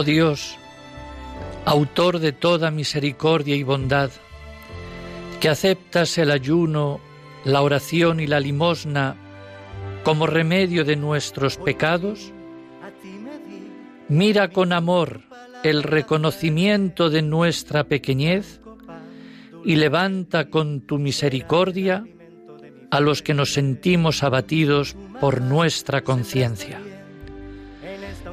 Oh Dios, autor de toda misericordia y bondad, que aceptas el ayuno, la oración y la limosna como remedio de nuestros pecados, mira con amor el reconocimiento de nuestra pequeñez y levanta con tu misericordia a los que nos sentimos abatidos por nuestra conciencia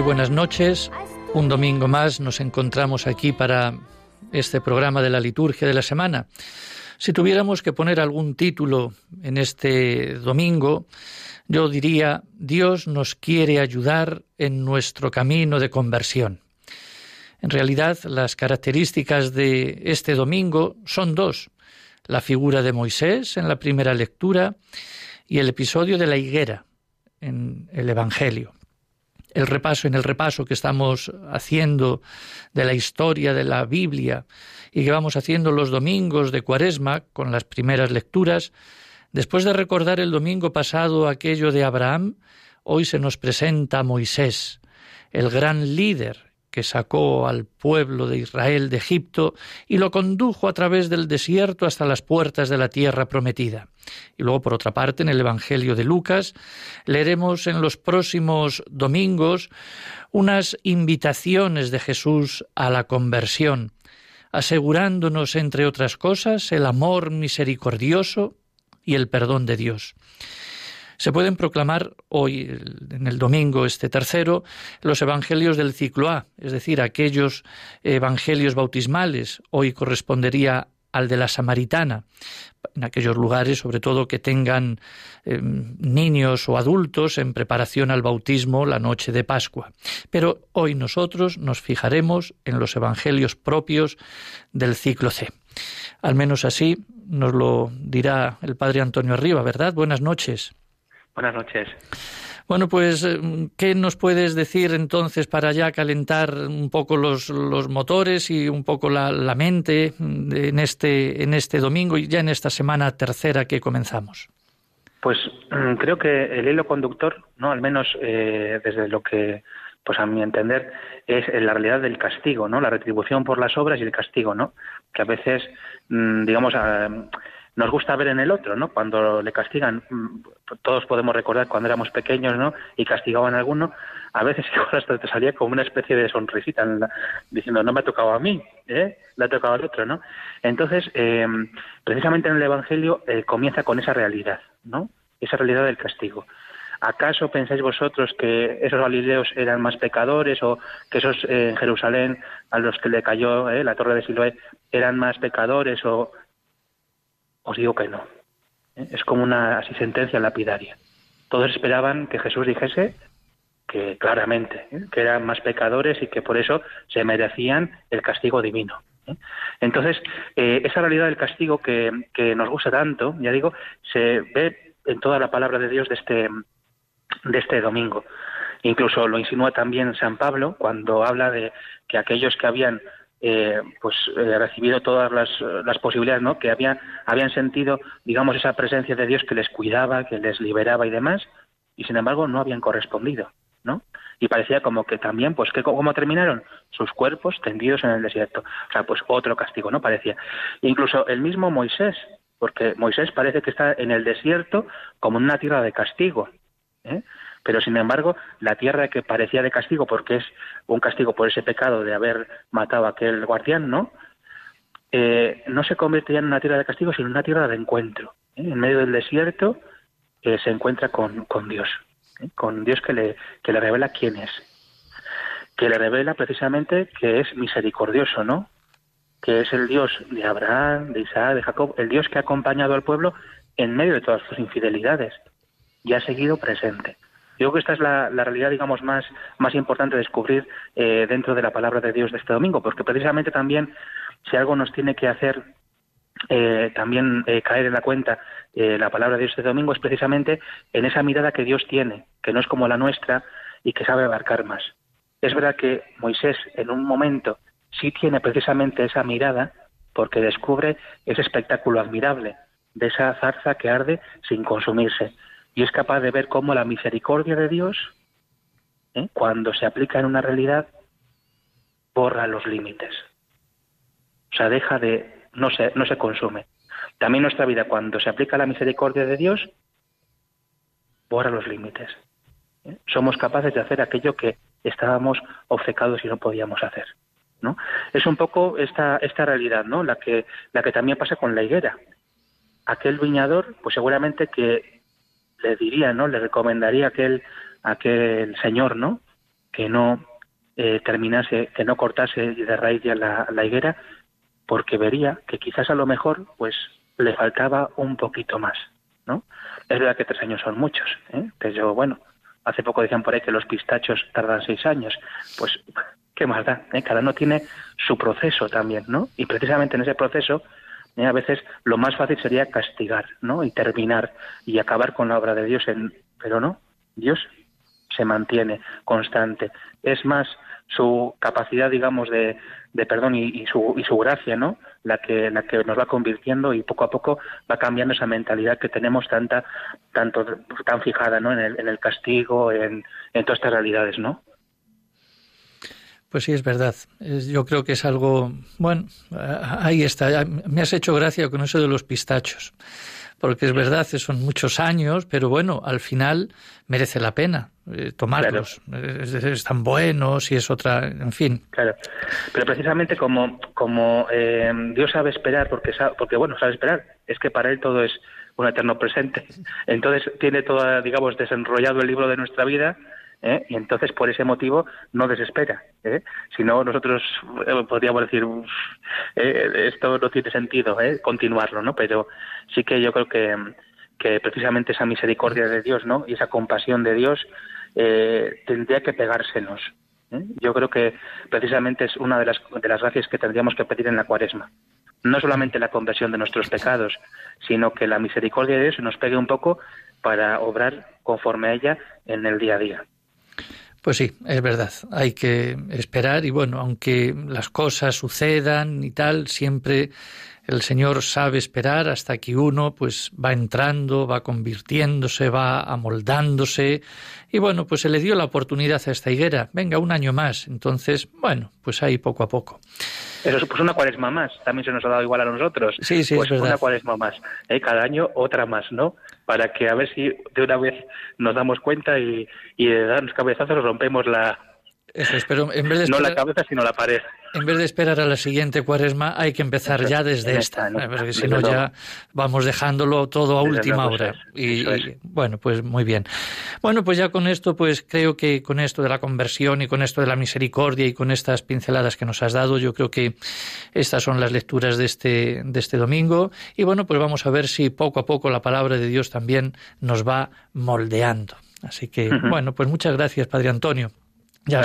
Muy buenas noches. Un domingo más nos encontramos aquí para este programa de la liturgia de la semana. Si tuviéramos que poner algún título en este domingo, yo diría, Dios nos quiere ayudar en nuestro camino de conversión. En realidad, las características de este domingo son dos. La figura de Moisés en la primera lectura y el episodio de la higuera en el Evangelio el repaso en el repaso que estamos haciendo de la historia de la Biblia y que vamos haciendo los domingos de Cuaresma con las primeras lecturas, después de recordar el domingo pasado aquello de Abraham, hoy se nos presenta Moisés, el gran líder que sacó al pueblo de Israel de Egipto y lo condujo a través del desierto hasta las puertas de la tierra prometida. Y luego, por otra parte, en el Evangelio de Lucas, leeremos en los próximos domingos unas invitaciones de Jesús a la conversión, asegurándonos, entre otras cosas, el amor misericordioso y el perdón de Dios. Se pueden proclamar hoy, en el domingo este tercero, los evangelios del ciclo A, es decir, aquellos evangelios bautismales. Hoy correspondería al de la samaritana, en aquellos lugares, sobre todo que tengan em, niños o adultos en preparación al bautismo la noche de Pascua. Pero hoy nosotros nos fijaremos en los evangelios propios del ciclo C. Al menos así nos lo dirá el padre Antonio Arriba, ¿verdad? Buenas noches. Buenas noches. Bueno, pues, eh, ¿qué nos puedes decir entonces para ya calentar un poco los, los motores y un poco la, la, mente en este, en este domingo y ya en esta semana tercera que comenzamos? Pues mm, creo que el hilo conductor, no, al menos eh, desde lo que, pues a mi entender, es la realidad del castigo, ¿no? La retribución por las obras y el castigo, ¿no? Que a veces, mm, digamos, a, nos gusta ver en el otro, ¿no? Cuando le castigan, mm, todos podemos recordar cuando éramos pequeños, ¿no? Y castigaban a alguno, a veces hasta te salía como una especie de sonrisita diciendo, no me ha tocado a mí, ¿eh? Le ha tocado al otro, ¿no? Entonces, eh, precisamente en el Evangelio eh, comienza con esa realidad, ¿no? Esa realidad del castigo. ¿Acaso pensáis vosotros que esos galileos eran más pecadores o que esos en Jerusalén a los que le cayó la torre de Siloé eran más pecadores o os digo que no. ¿Eh? Es como una así sentencia lapidaria. Todos esperaban que Jesús dijese que claramente, ¿eh? que eran más pecadores y que por eso se merecían el castigo divino. ¿eh? Entonces, esa realidad del castigo que, que, nos gusta tanto, ya digo, se ve en toda la palabra de Dios de este, de este domingo. Incluso lo insinúa también San Pablo cuando habla de que aquellos que habían eh, pues eh, recibido todas las, las, posibilidades ¿no? que habían, habían sentido digamos esa presencia de Dios que les cuidaba que les liberaba y demás y sin embargo no habían correspondido ¿no? y parecía como que también pues que cómo terminaron sus cuerpos tendidos en el desierto o sea pues otro castigo no parecía incluso el mismo Moisés porque Moisés parece que está en el desierto como en una tierra de castigo ¿eh? Pero sin embargo, la tierra que parecía de castigo, porque es un castigo por ese pecado de haber matado a aquel guardián, ¿no? Eh, no se convierte ya en una tierra de castigo, sino en una tierra de encuentro. ¿eh? En medio del desierto eh, se encuentra con, Dios, con Dios que le, que le revela quién es, que le revela precisamente que es misericordioso, ¿no? Que es el Dios de Abraham, de Isaac, de Jacob, el Dios que ha acompañado al pueblo en medio de todas sus infidelidades y ha seguido presente. Yo creo que esta es la, realidad, digamos, más, importante de descubrir eh, dentro de la palabra de Dios de este domingo, porque precisamente también, si algo nos tiene que hacer eh, también eh, caer en la cuenta la palabra de Dios este domingo, es precisamente en esa mirada que Dios tiene, que no es como la nuestra y que sabe abarcar más. Es verdad que Moisés, en un momento, sí tiene precisamente esa mirada, porque descubre ese espectáculo admirable de esa zarza que arde sin consumirse y es capaz de ver cómo la misericordia de Dios, ¿eh? cuando se aplica en una realidad, borra los límites. O sea, deja de, no se, no se consume. También nuestra vida, cuando se aplica la misericordia de Dios, borra los límites. ¿eh? Somos capaces de hacer aquello que estábamos obcecados y no podíamos hacer. ¿no? Es un poco esta, esta realidad, ¿no? La que, la que también pasa con la higuera. Aquel viñador, pues seguramente que le diría, ¿no? Le recomendaría a aquel, aquel señor, ¿no? Que no eh, terminase, que no cortase de raíz ya la, higuera, porque vería que quizás a lo mejor, pues, le faltaba un poquito más, ¿no? Es verdad que tres años son muchos, ¿eh? Bueno, hace poco decían por ahí que los pistachos tardan seis años, pues, ¿qué más da? ¿Eh? Cada uno tiene su proceso también, ¿no? Y precisamente en ese proceso ¿eh? A veces lo más fácil sería castigar, ¿no? Y terminar y acabar con la obra de Dios, en... pero no, Dios se mantiene constante. Es más su capacidad, digamos, de, de perdón y, su, y su gracia, ¿no? La que, la que nos va convirtiendo y poco a poco va cambiando esa mentalidad que tenemos tanta, tanto, tan fijada, ¿no? En el, en el castigo, en, en todas estas realidades, ¿no? Pues sí, es verdad. Yo creo que es algo, bueno, ahí está. Me has hecho gracia con eso de los pistachos, porque es verdad, son muchos años, pero bueno, al final merece la pena eh, tomarlos. están buenos y es otra, en fin. Claro, pero precisamente como, como eh, Dios sabe esperar, porque, porque bueno, sabe esperar, es que para Él todo es un eterno presente. Entonces tiene todo, digamos, desenrollado el libro de nuestra vida ¿eh? y entonces por ese motivo no desespera. ¿eh? Si no, nosotros eh, podríamos decir, eh, esto no tiene sentido ¿eh? continuarlo, ¿no? Pero sí que yo creo que, que precisamente esa misericordia de Dios ¿no? y esa compasión de Dios tendría que pegársenos. Yo creo que precisamente es una de las, de las gracias que tendríamos que pedir en la cuaresma no solamente la conversión de nuestros pecados, sino que la misericordia de Dios nos pegue un poco para obrar conforme a ella en el día a día. Pues sí, es verdad. Hay que esperar y bueno, aunque las cosas sucedan y tal, siempre el Señor sabe esperar hasta que uno pues va entrando, va convirtiéndose, va amoldándose y bueno, pues se le dio la oportunidad a esta higuera, venga un año más, entonces bueno, pues ahí poco a poco. Eso pues una cuaresma más, también se nos ha dado igual a nosotros. Sí, sí, pues es verdad. una cuaresma más, ¿eh? cada año otra más, ¿no? Para que a ver si de una vez nos damos cuenta y, y de darnos cabezazos rompemos la, eso espero. En vez de no la cabeza, sino la pared. En vez de esperar a la siguiente cuaresma, hay que empezar ya desde esta, porque si no ya vamos dejándolo todo a última hora. Y, bueno, pues muy bien. Bueno, pues ya con esto, pues creo que con esto de la conversión y con esto de la misericordia y con estas pinceladas que nos has dado, yo creo que estas son las lecturas de este, de este domingo. Y bueno, pues vamos a ver si poco a poco la palabra de Dios también nos va moldeando. Así que, bueno, pues muchas gracias, Padre Antonio. Ya,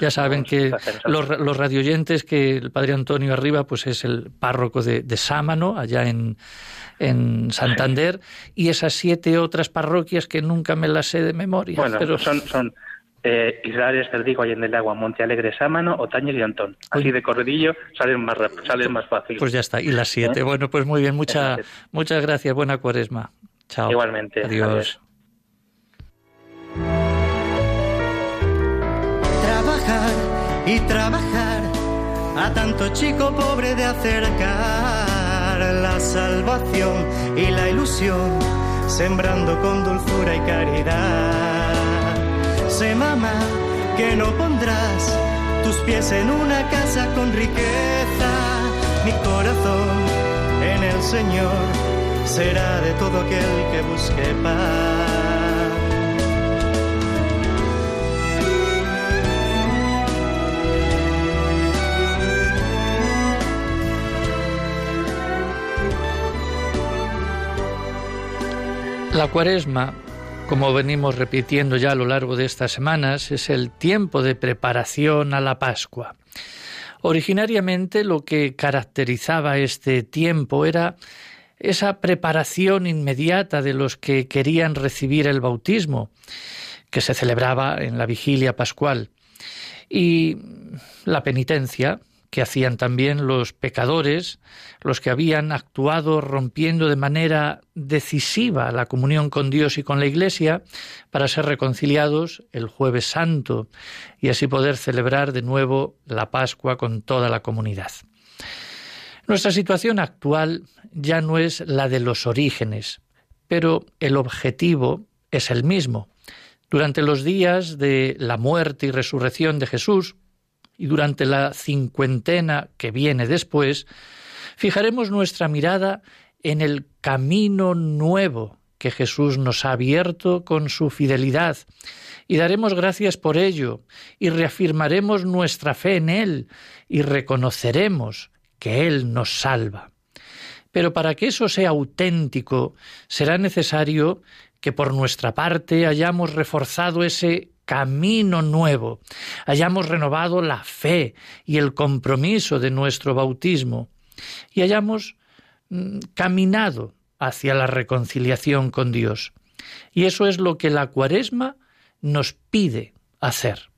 ya, saben que los, los radioyentes que el padre Antonio Arriba pues es el párroco de, Sámano, allá en, en Santander, y esas siete otras parroquias que nunca me las sé de memoria. Bueno, pero... son, son eh, Israel Cerdigo, Allende el Agua, Monte Alegre, Sámano, Otañez y Antón. Así de corredillo salen más, salen más fácil. Pues ya está, y las siete. ¿Eh? Bueno, pues muy bien, mucha, muchas gracias, buena cuaresma. Chao. Igualmente. Adiós. Y trabajar a tanto chico pobre de acercar la salvación y la ilusión, sembrando con dulzura y caridad Sé, mamá, que no pondrás tus pies en una casa con riqueza. Mi corazón en el Señor será de todo aquel que busque paz. La cuaresma como venimos repitiendo ya a lo largo de estas semanas, es el tiempo de preparación a la Pascua. Originariamente lo que caracterizaba este tiempo era esa preparación inmediata de los que querían recibir el bautismo, que se celebraba en la vigilia pascual, y la penitencia, que hacían también los pecadores, los que habían actuado rompiendo de manera decisiva la comunión con Dios y con la Iglesia para ser reconciliados el jueves santo y así poder celebrar de nuevo la Pascua con toda la comunidad. Nuestra situación actual ya no es la de los orígenes, pero el objetivo es el mismo. Durante los días de la muerte y resurrección de Jesús, y durante la cincuentena que viene después, fijaremos nuestra mirada en el camino nuevo que Jesús nos ha abierto con su fidelidad, y daremos gracias por ello, y reafirmaremos nuestra fe en Él, y reconoceremos que Él nos salva. Pero para que eso sea auténtico, será necesario que por nuestra parte hayamos reforzado ese camino nuevo, hayamos renovado la fe y el compromiso de nuestro bautismo y hayamos mm, caminado hacia la reconciliación con Dios. Y eso es lo que la cuaresma nos pide hacer.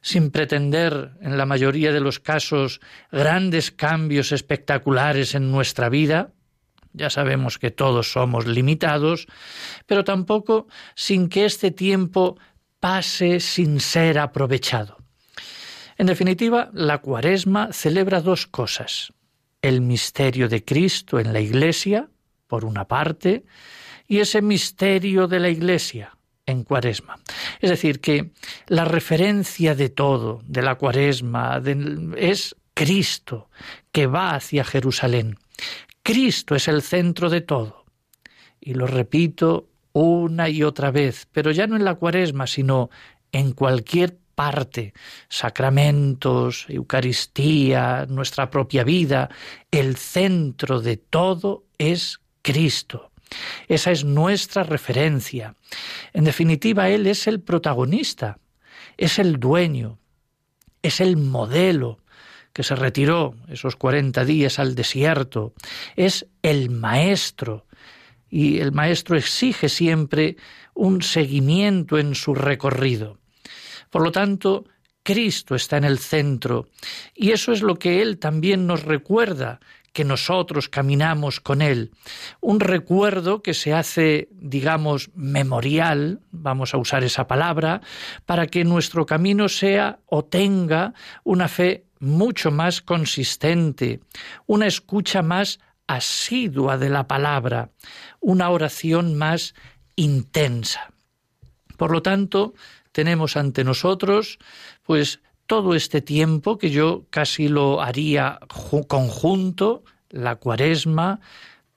Sin pretender, en la mayoría de los casos, grandes cambios espectaculares en nuestra vida, ya sabemos que todos somos limitados, pero tampoco sin que este tiempo pase sin ser aprovechado. En definitiva, la cuaresma celebra dos cosas. El misterio de Cristo en la Iglesia, por una parte, y ese misterio de la Iglesia en cuaresma. Es decir, que la referencia de todo, de la cuaresma, es Cristo, que va hacia Jerusalén. Cristo es el centro de todo. Y lo repito una y otra vez, pero ya no en la cuaresma, sino en cualquier parte, sacramentos, Eucaristía, nuestra propia vida, el centro de todo es Cristo. Esa es nuestra referencia. En definitiva, Él es el protagonista, es el dueño, es el modelo que se retiró esos cuarenta días al desierto, es el maestro, y el maestro exige siempre un seguimiento en su recorrido. Por lo tanto, Cristo está en el centro y eso es lo que Él también nos recuerda, que nosotros caminamos con Él. Un recuerdo que se hace, digamos, memorial, vamos a usar esa palabra, para que nuestro camino sea o tenga una fe mucho más consistente, una escucha más asidua de la palabra, una oración más intensa. Por lo tanto, tenemos ante nosotros, pues, todo este tiempo que yo casi lo haría conjunto, la cuaresma,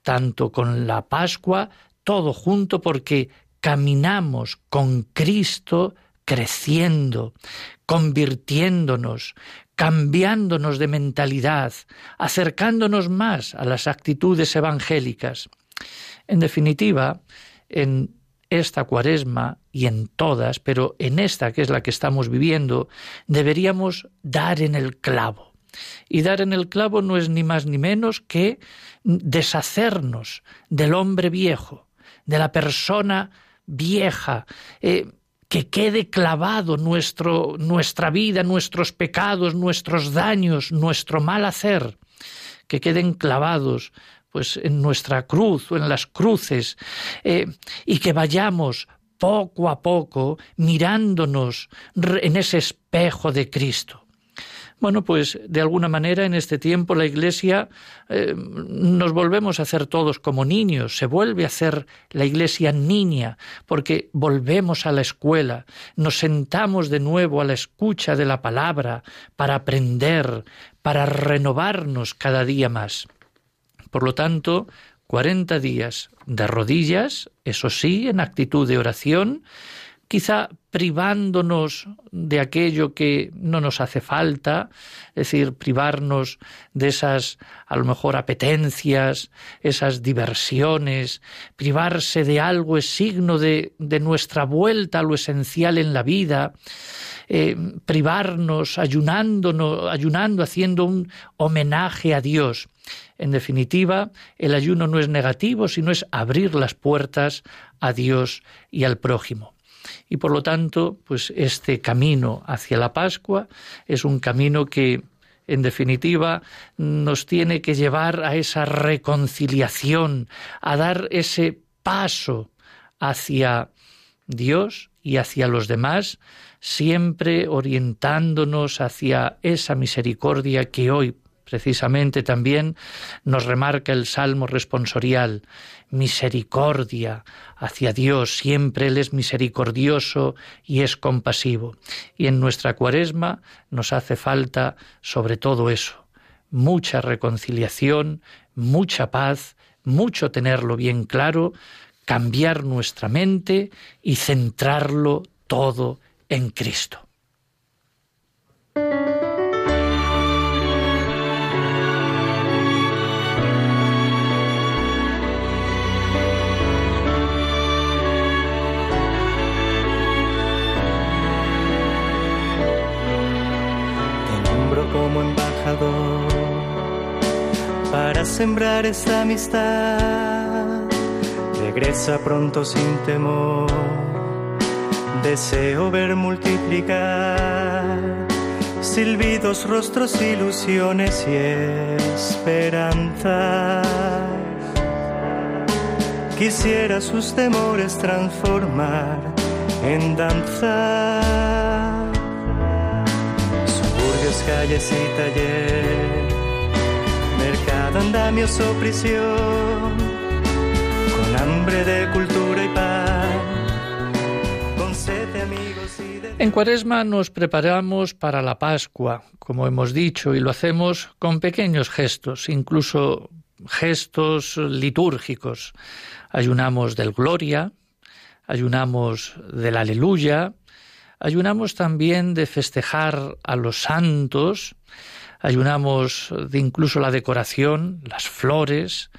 tanto con la Pascua, todo junto porque caminamos con Cristo creciendo, convirtiéndonos, cambiándonos de mentalidad, acercándonos más a las actitudes evangélicas. En definitiva, en esta cuaresma y en todas, pero en esta que es la que estamos viviendo, deberíamos dar en el clavo. Y dar en el clavo no es ni más ni menos que deshacernos del hombre viejo, de la persona vieja, eh, que quede clavado nuestro, nuestra vida, nuestros pecados, nuestros daños, nuestro mal hacer, que queden clavados pues en nuestra cruz o en las cruces eh, y que vayamos poco a poco mirándonos en ese espejo de Cristo. Bueno, pues de alguna manera en este tiempo la Iglesia eh, nos volvemos a hacer todos como niños, se vuelve a hacer la Iglesia niña, porque volvemos a la escuela, nos sentamos de nuevo a la escucha de la palabra para aprender, para renovarnos cada día más. Por lo tanto, cuarenta días de rodillas, eso sí, en actitud de oración, quizá privándonos de aquello que no nos hace falta, es decir, privarnos de esas, a lo mejor, apetencias, esas diversiones, privarse de algo es signo de, de nuestra vuelta a lo esencial en la vida, eh, privarnos, ayunando, haciendo un homenaje a Dios. En definitiva, el ayuno no es negativo, sino es abrir las puertas a Dios y al prójimo. Y por lo tanto, pues este camino hacia la Pascua es un camino que en definitiva, nos tiene que llevar a esa reconciliación, a dar ese paso hacia Dios y hacia los demás, siempre orientándonos hacia esa misericordia que hoy precisamente también nos remarca el Salmo responsorial, misericordia hacia Dios, siempre Él es misericordioso y es compasivo. Y en nuestra cuaresma nos hace falta sobre todo eso, mucha reconciliación, mucha paz, mucho tenerlo bien claro, cambiar nuestra mente y centrarlo todo en Cristo. como embajador para sembrar esta amistad. Regresa pronto sin temor, deseo ver multiplicar silbidos, rostros, ilusiones y esperanza. Quisiera sus temores transformar en danza calles y taller, mercado, andamios o prisión, con hambre de cultura En Cuaresma nos preparamos para la Pascua, como hemos dicho, y lo hacemos con pequeños gestos, incluso gestos litúrgicos. Ayunamos del Gloria, ayunamos del Aleluya, Ayunamos también de festejar a los santos, ayunamos de incluso la decoración, las flores,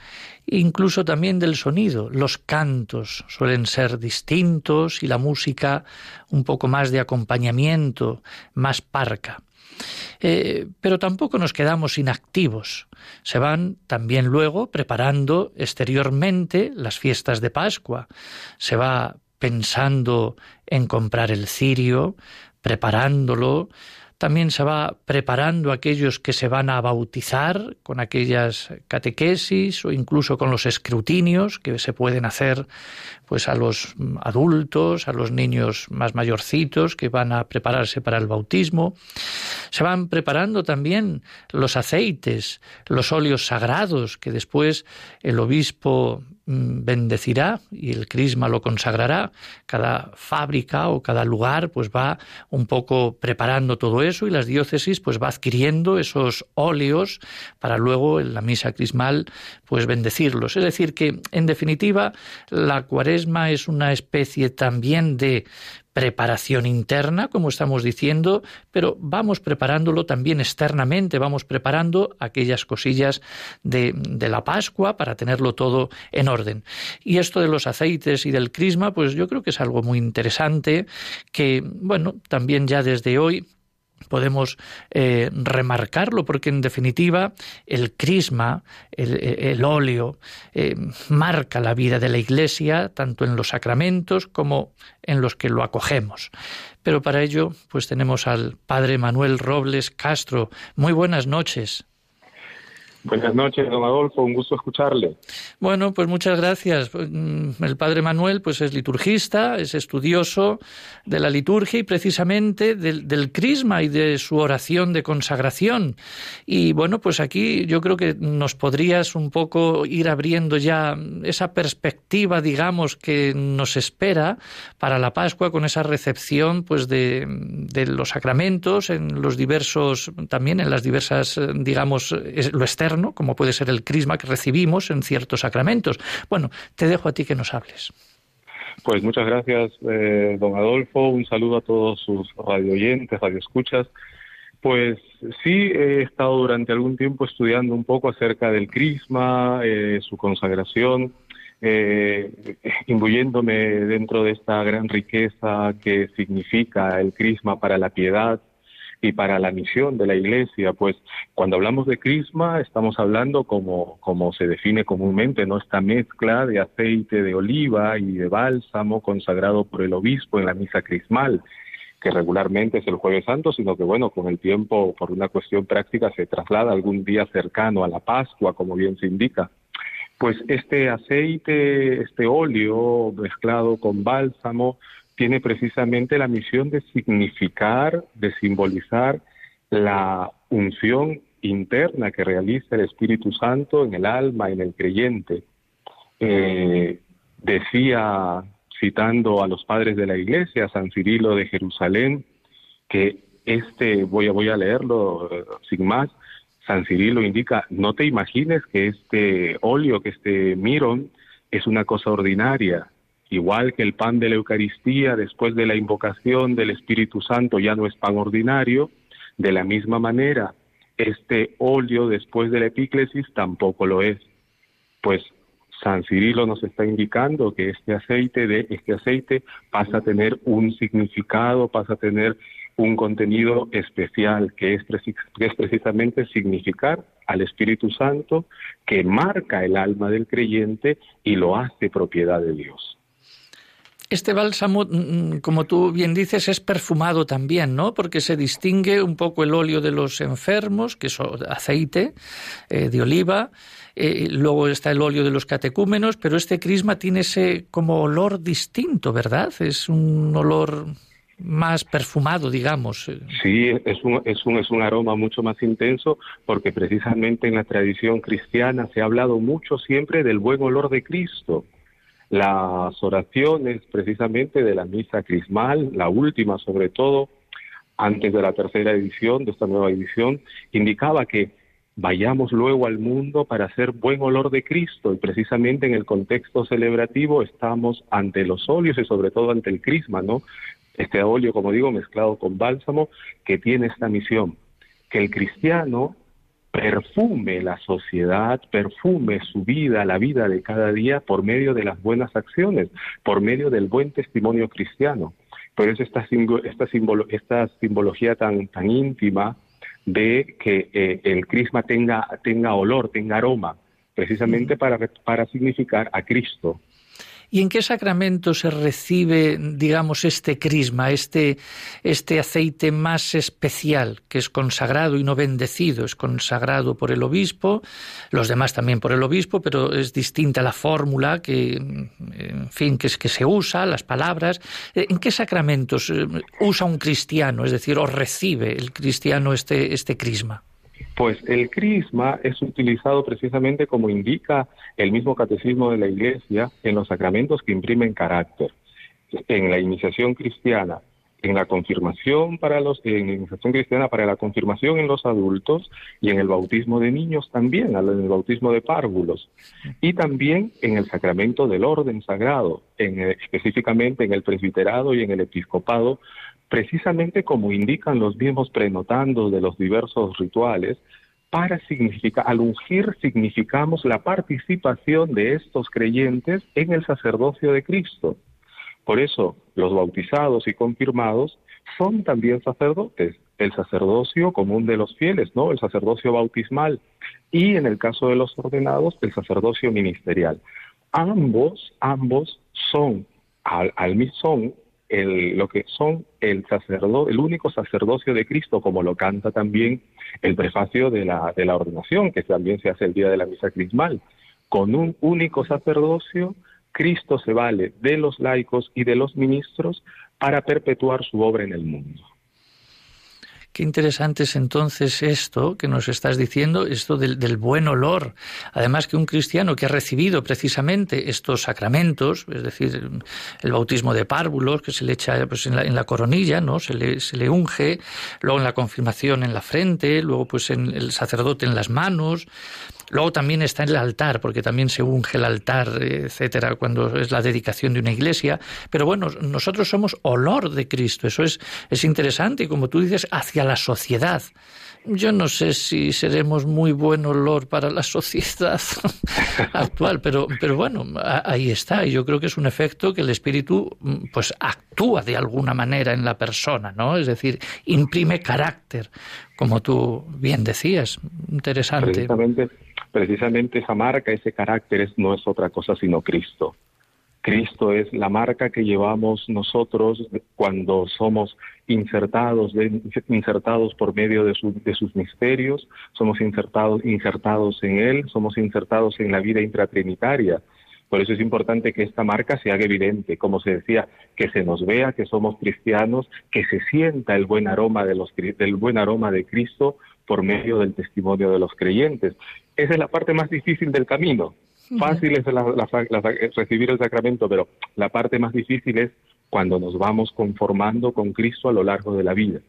incluso también del sonido. Los cantos suelen ser distintos y la música un poco más de acompañamiento, más parca. Eh, pero tampoco nos quedamos inactivos. Se van también luego preparando exteriormente las fiestas de Pascua. Se va pensando en comprar el cirio, preparándolo, también se va preparando a aquellos que se van a bautizar con aquellas catequesis o incluso con los escrutinios que se pueden hacer pues a los adultos, a los niños más mayorcitos que van a prepararse para el bautismo. Se van preparando también los aceites, los óleos sagrados que después el obispo Mm, bendecirá y el crisma lo consagrará. Cada fábrica o cada lugar pues va un poco preparando todo eso y las diócesis pues va adquiriendo esos óleos para luego en la misa crismal pues bendecirlos. Es decir que en definitiva la cuaresma es una especie también de preparación interna, como estamos diciendo, pero vamos preparándolo también externamente, vamos preparando aquellas cosillas de, de, la Pascua para tenerlo todo en orden. Y esto de los aceites y del crisma, pues yo creo que es algo muy interesante que, bueno, también ya desde hoy podemos eh, remarcarlo, porque en definitiva el crisma, el, óleo, eh, marca la vida de la Iglesia, tanto en los sacramentos como en los que lo acogemos. Pero para ello, pues tenemos al Padre Manuel Robles Castro. Muy buenas noches. Buenas noches, don Adolfo, un gusto escucharle. Bueno, pues muchas gracias. Mm, el padre Manuel pues es liturgista, es estudioso de la liturgia y precisamente del, crisma y de su oración de consagración. Y bueno, pues aquí yo creo que nos podrías un poco ir abriendo ya esa perspectiva, digamos, que nos espera para la Pascua con esa recepción pues de, de los sacramentos en los diversos, también en las diversas, digamos, lo externo como puede ser el crisma que recibimos en ciertos sacramentos. Bueno, te dejo a ti que nos hables. Pues muchas gracias, eh, don Adolfo. Un saludo a todos sus radioyentes, radioescuchas. Pues sí, he estado durante algún tiempo estudiando un poco acerca del crisma, eh, su consagración, eh, imbuyéndome dentro de esta gran riqueza que significa el crisma para la piedad, y para la misión de la Iglesia. Pues cuando hablamos de crisma estamos hablando como, como se define comúnmente, ¿no? Esta mezcla de aceite de oliva y de bálsamo consagrado por el obispo en la misa crismal que regularmente es el jueves santo, sino que bueno, con el tiempo, por una cuestión práctica, se traslada algún día cercano a la Pascua, como bien se indica. Pues este aceite, este óleo mezclado con bálsamo, tiene precisamente la misión de significar, de simbolizar la unción interna que realiza el Espíritu Santo en el alma, en el creyente. Eh, decía, citando a los padres de la iglesia, San Cirilo de Jerusalén, que este, voy a, voy a leerlo eh, sin más, San Cirilo indica, no te imagines que este óleo, que este mirón, es una cosa ordinaria, Igual que el pan de la Eucaristía después de la invocación del Espíritu Santo ya no es pan ordinario, de la misma manera este óleo después de la epíclesis tampoco lo es. Pues San Cirilo nos está indicando que este aceite de este aceite pasa a tener un significado, pasa a tener un contenido especial que es, que es precisamente significar al Espíritu Santo que marca el alma del creyente y lo hace propiedad de Dios. Este bálsamo, mm, mm, como tú bien dices, es perfumado también, ¿no? Porque se distingue un poco el óleo de los enfermos, que es aceite eh, de oliva, eh, luego está el óleo de los catecúmenos, pero este crisma tiene ese como olor distinto, ¿verdad? Es un olor más perfumado, digamos. Sí, es un, es un, es un aroma mucho más intenso porque precisamente en la tradición cristiana se ha hablado mucho siempre del buen olor de Cristo las oraciones precisamente de la misa crismal, la última sobre todo, antes de la tercera edición, de esta nueva edición, indicaba que vayamos luego al mundo para hacer buen olor de Cristo y precisamente en el contexto celebrativo estamos ante los óleos y sobre todo ante el crisma, ¿no? Este óleo, como digo, mezclado con bálsamo, que tiene esta misión, que el cristiano perfume la sociedad, perfume su vida, la vida de cada día por medio de las buenas acciones, por medio del buen testimonio cristiano. Por eso esta, esta, esta simbología tan, tan íntima de que eh, el crisma tenga, tenga olor, tenga aroma, precisamente para, para significar a Cristo, ¿Y en qué sacramento se recibe, digamos, este crisma, este, este aceite más especial, que es consagrado y no bendecido? Es consagrado por el obispo, los demás también por el obispo, pero es distinta la fórmula que, en fin, que, es, que se usa, las palabras. ¿En qué sacramentos eh, usa un cristiano, es decir, o recibe el cristiano este, este crisma? Pues el crisma es utilizado precisamente como indica el mismo catecismo de la Iglesia en los sacramentos que imprimen carácter. En la iniciación cristiana, en la confirmación para los en la iniciación cristiana para la confirmación en los adultos y en el bautismo de niños también, en el bautismo de párvulos y también en el sacramento del orden sagrado, en, específicamente en el presbiterado y en el episcopado precisamente como indican los mismos prenotandos de los diversos rituales, para significar, al ungir significamos la participación de estos creyentes en el sacerdocio de Cristo. Por eso los bautizados y confirmados son también sacerdotes, el sacerdocio común de los fieles, ¿no? El sacerdocio bautismal y en el caso de los ordenados, el sacerdocio ministerial. Ambos, ambos son al, al son el, lo que son el sacerdote, el único sacerdocio de Cristo, como lo canta también el prefacio de la, de la ordenación, que también se hace el día de la misa crismal. Con un único sacerdocio, Cristo se vale de los laicos y de los ministros para perpetuar su obra en el mundo. Qué interesante es entonces esto que nos estás diciendo, esto del, buen olor. Además que un cristiano que ha recibido precisamente estos sacramentos, es decir, el bautismo de párvulos, que se le echa pues, en, la, coronilla, ¿no? Se le, se le unge, luego en la confirmación en la frente, luego pues en el sacerdote en las manos, Luego también está en el altar, porque también se unge el altar, etcétera, cuando es la dedicación de una iglesia. Pero bueno, nosotros somos olor de Cristo. Eso es, es interesante, y como tú dices, hacia la sociedad. Yo no sé si seremos muy buen olor para la sociedad actual, pero, pero bueno, ahí está. Y yo creo que es un efecto que el espíritu pues actúa de alguna manera en la persona, ¿no? Es decir, imprime carácter, como tú bien decías. Interesante precisamente esa marca, ese carácter no es otra cosa sino Cristo. Cristo es la marca que llevamos nosotros cuando somos insertados, insertados por medio de, de, sus misterios, somos insertados, insertados en Él, somos insertados en la vida intratrinitaria. Por eso es importante que esta marca se haga evidente, como se decía, que se nos vea que somos cristianos, que se sienta el buen aroma de los, del buen aroma de Cristo por medio del testimonio de los creyentes. Esa es la parte más difícil del camino. Fácil es recibir el sacramento, pero la parte más difícil es cuando nos vamos conformando con Cristo a lo largo de la vida.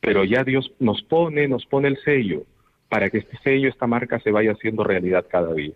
Pero ya Dios nos pone, nos pone el sello para que este sello, esta marca se vaya haciendo realidad cada día.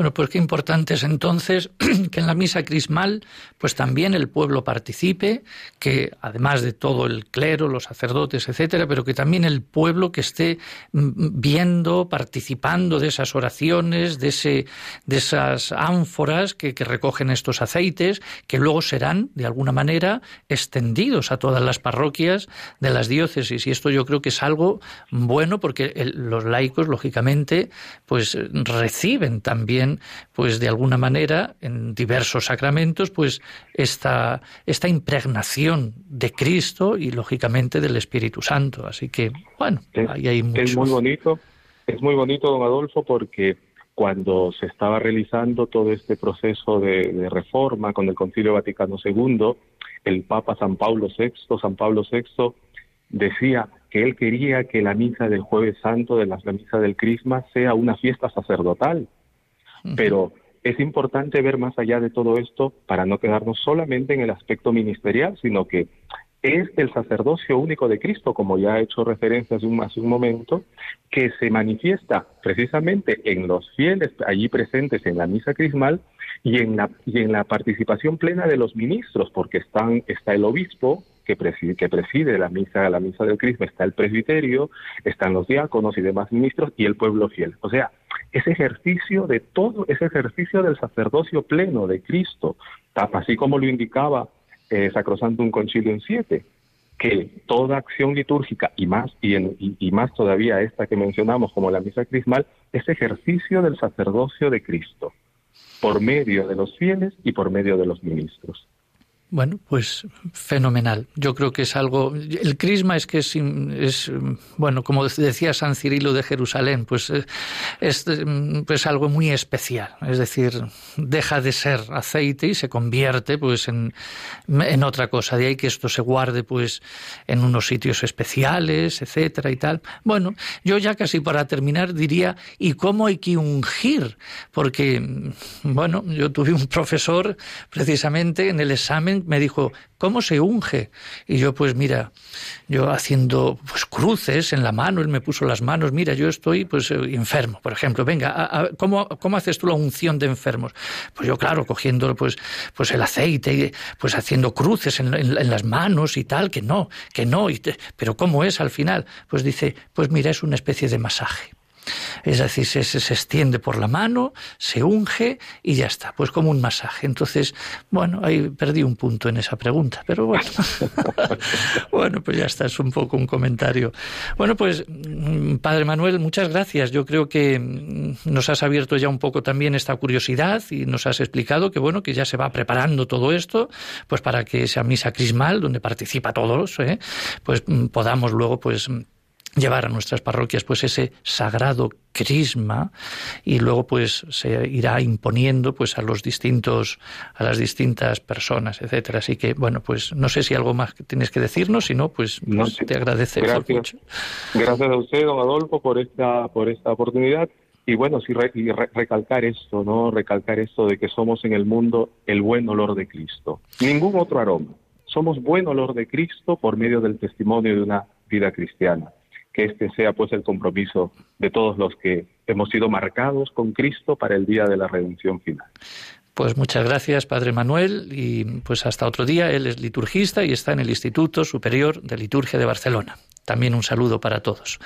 Bueno, pues qué importante es entonces que en la misa crismal pues también el pueblo participe, que además de todo el clero, los sacerdotes, etcétera, pero que también el pueblo que esté mm, viendo, participando de esas oraciones, de ese de esas ánforas que, recogen estos aceites, que luego serán de alguna manera extendidos a todas las parroquias de las diócesis. Y esto yo creo que es algo bueno porque los laicos lógicamente pues reciben también pues de alguna manera, en diversos sacramentos, pues esta, esta impregnación de Cristo y lógicamente del Espíritu Santo. Así que, bueno, ahí hay. Es muy bonito, es muy bonito, don Adolfo, porque cuando se estaba realizando todo este proceso de, de reforma con el Concilio Vaticano II, el Papa San Pablo VI, San Pablo VI, decía que él quería que la misa del Jueves Santo, de la, misa del Crisma, sea una fiesta sacerdotal, pero es importante ver más allá de todo esto para no quedarnos solamente en el aspecto ministerial, sino que es el sacerdocio único de Cristo, como ya he hecho referencia hace un, hace un momento, que se manifiesta precisamente en los fieles allí presentes en la misa crismal y en la, y en la participación plena de los ministros, porque están, está el obispo, que preside, que preside la misa, la misa del Crisma, está el presbiterio, están los diáconos y demás ministros y el pueblo fiel. O sea, ese ejercicio de todo, ese ejercicio del sacerdocio pleno de Cristo, así como lo indicaba eh, un Concilio en siete, que toda acción litúrgica y más y, y, más todavía esta que mencionamos como la misa crismal es ejercicio del sacerdocio de Cristo por medio de los fieles y por medio de los ministros. Bueno, pues fenomenal. Yo creo que es algo. El crisma es que es, es bueno, como decía San Cirilo de Jerusalén, pues eh, es pues algo muy especial. Es decir, deja de ser aceite y se convierte, pues, en, en otra cosa. De ahí que esto se guarde, pues, en unos sitios especiales, etcétera y tal. Bueno, yo ya casi para terminar diría, ¿y cómo hay que ungir? Porque, bueno, yo tuve un profesor precisamente en el examen me dijo, ¿cómo se unge? Y yo, pues mira, yo haciendo pues cruces en la mano, él me puso las manos, mira, yo estoy pues eh, enfermo, por ejemplo, venga, ¿cómo, ¿cómo, haces tú la unción de enfermos? Pues yo, claro, cogiendo pues, pues el aceite, pues haciendo cruces en, las manos y tal, que no, que no, pero ¿cómo es al final? Pues dice, pues mira, es una especie de masaje. Es decir, se, se, extiende por la mano, se unge y ya está, pues como un masaje. Entonces, bueno, ahí perdí un punto en esa pregunta, pero bueno, bueno, pues ya está, es un poco un comentario. Bueno, pues, mm, Padre Manuel, muchas gracias. Yo creo que mm, nos has abierto ya un poco también esta curiosidad y nos has explicado que, bueno, que ya se va preparando todo esto, pues para que esa misa crismal, donde participa todos, ¿eh? pues mm, podamos luego, pues llevar a nuestras parroquias pues ese sagrado crisma y luego pues se irá imponiendo pues a los distintos a las distintas personas etcétera. Así que bueno pues no sé si algo más tienes que decirnos si no pues, pues te agradecemos gracias, mucho. Gracias a usted don Adolfo por esta por esta oportunidad. Y bueno sí recalcar esto no recalcar esto de que somos en el mundo el buen olor de Cristo. Ningún otro aroma. Somos buen olor de Cristo por medio del testimonio de una vida cristiana que este sea pues el compromiso de todos los que hemos sido marcados con Cristo para el día de la redención final. Pues muchas gracias, Padre Manuel, y pues hasta otro día. Él es liturgista y está en el Instituto Superior de Liturgia de Barcelona. También un saludo para todos.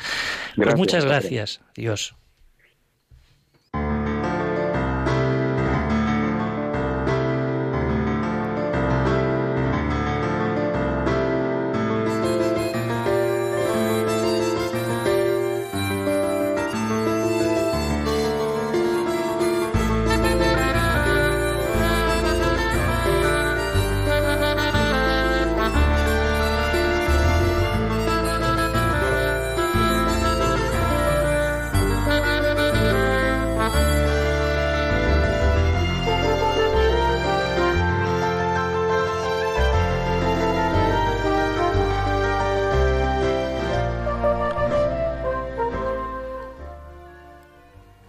pues muchas gracias. Dios.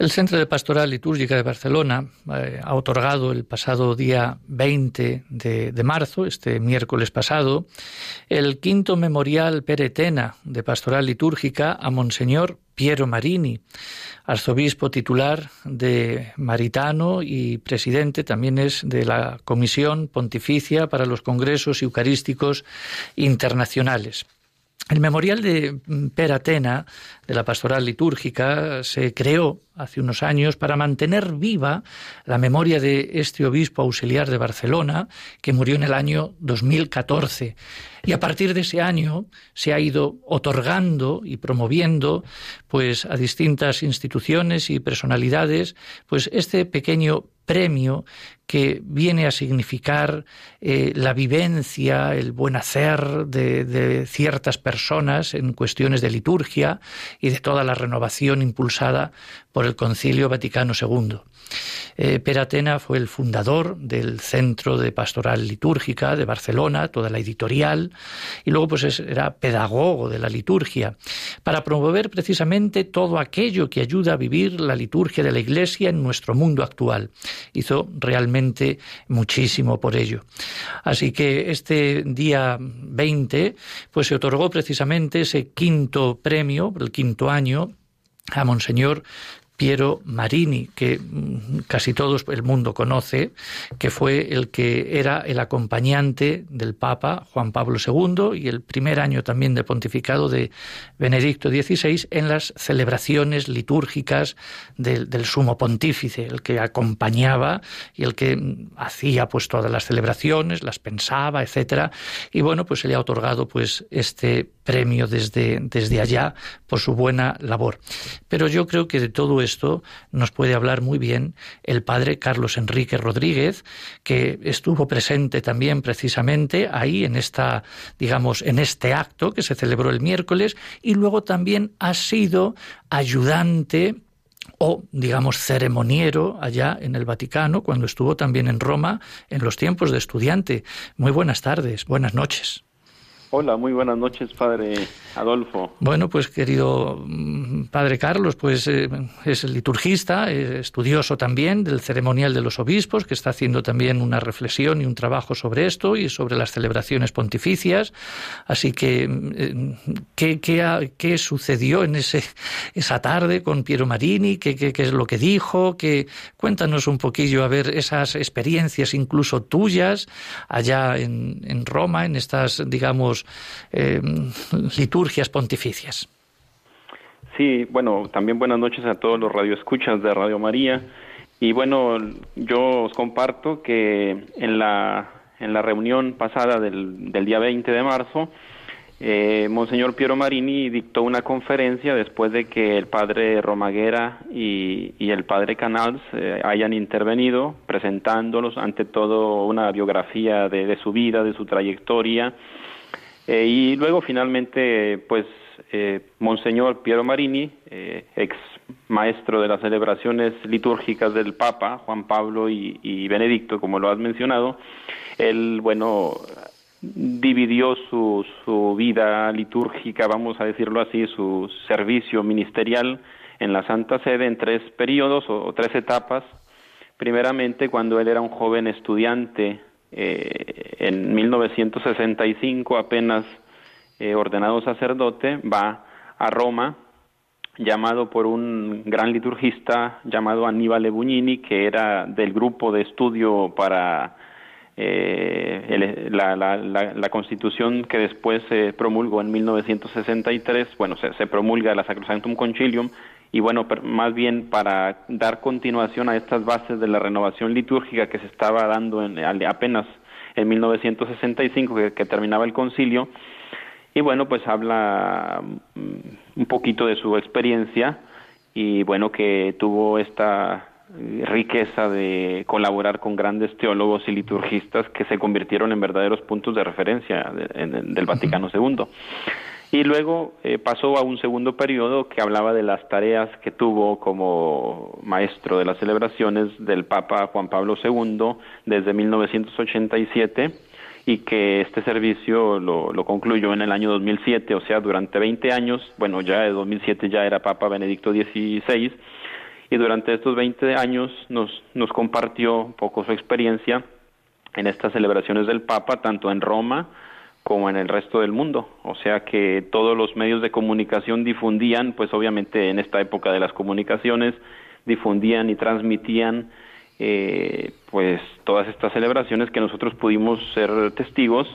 El Centro de Pastoral Litúrgica de Barcelona eh, ha otorgado el pasado día 20 de, marzo, este miércoles pasado, el quinto memorial peretena de Pastoral Litúrgica a Monseñor Piero Marini, arzobispo titular de Maritano y presidente también es de la Comisión Pontificia para los Congresos Eucarísticos Internacionales. El memorial de Peratena, de la pastoral litúrgica, se creó hace unos años para mantener viva la memoria de este obispo auxiliar de Barcelona, que murió en el año 2014. Y a partir de ese año se ha ido otorgando y promoviendo pues a distintas instituciones y personalidades pues este pequeño premio que viene a significar eh, la vivencia, el buen hacer de, de, ciertas personas en cuestiones de liturgia y de toda la renovación impulsada por el Concilio Vaticano II. Eh, Peratena fue el fundador del Centro de Pastoral Litúrgica de Barcelona, toda la editorial, y luego pues era pedagogo de la liturgia, para promover precisamente todo aquello que ayuda a vivir la liturgia de la Iglesia en nuestro mundo actual. Hizo realmente muchísimo por ello. Así que este día 20 pues se otorgó precisamente ese quinto premio, el quinto año, a Monseñor Piero Marini, que mm, casi todo el mundo conoce, que fue el que era el acompañante del Papa Juan Pablo II y el primer año también de pontificado de Benedicto XVI en las celebraciones litúrgicas del, sumo pontífice, el que acompañaba y el que mm, hacía pues todas las celebraciones, las pensaba, etcétera. Y bueno, pues se le ha otorgado pues este premio desde, desde allá por su buena labor. Pero yo creo que de todo esto nos puede hablar muy bien el padre Carlos Enrique Rodríguez, que estuvo presente también precisamente ahí en esta, digamos, en este acto que se celebró el miércoles y luego también ha sido ayudante o, digamos, ceremoniero allá en el Vaticano, cuando estuvo también en Roma en los tiempos de estudiante. Muy buenas tardes, buenas noches. Hola, muy buenas noches, padre Adolfo. Bueno, pues querido mm, padre Carlos, pues eh, es liturgista, estudioso también del ceremonial de los obispos, que está haciendo también una reflexión y un trabajo sobre esto y sobre las celebraciones pontificias. Así que, mm, ¿qué, qué, sucedió en ese, esa tarde con Piero Marini? ¿Qué, qué, es lo que dijo? Que, cuéntanos un poquillo, a ver, esas experiencias incluso tuyas allá en, en Roma, en estas, digamos, eh, pontificias. Sí, bueno, también buenas noches a todos los radioescuchas de Radio María. Y bueno, yo os comparto que en la, en la reunión pasada del, del día 20 de marzo, eh, Monseñor Piero Marini dictó una conferencia después de que el padre Romaguera y, el padre Canals eh, hayan intervenido presentándolos ante todo una biografía de, su vida, de su trayectoria eh, y luego finalmente pues Monseñor Piero Marini, ex maestro de las celebraciones litúrgicas del Papa Juan Pablo y, y Benedicto, como lo has mencionado, él bueno dividió su, su vida litúrgica, vamos a decirlo así, su servicio ministerial en la Santa Sede en tres periodos o, tres etapas. Primeramente, cuando él era un joven estudiante, eh, en 1965, apenas eh, ordenado sacerdote, va a Roma, llamado por un gran liturgista llamado Aníbal Bugnini, que era del grupo de estudio para eh, la, la, la, constitución que después se promulgó en 1963, bueno, se, se promulga la Sacrosanctum Concilium, y bueno, más bien para dar continuación a estas bases de la renovación litúrgica que se estaba dando en, apenas en 1965, que, que terminaba el concilio, y bueno, pues habla mm, un poquito de su experiencia y bueno, que tuvo esta riqueza de colaborar con grandes teólogos y liturgistas que se convirtieron en verdaderos puntos de referencia del Vaticano II. Y luego eh, pasó a un segundo periodo que hablaba de las tareas que tuvo como maestro de las celebraciones del Papa Juan Pablo II desde 1987 y que este servicio lo, concluyó en el año 2007, o sea, durante 20 años, bueno, ya de 2007 ya era Papa Benedicto XVI, y durante estos 20 años nos, nos compartió un poco su experiencia en estas celebraciones del Papa, tanto en Roma como en el resto del mundo. O sea que todos los medios de comunicación difundían, pues obviamente en esta época de las comunicaciones, difundían y transmitían eh, pues todas estas celebraciones que nosotros pudimos ser testigos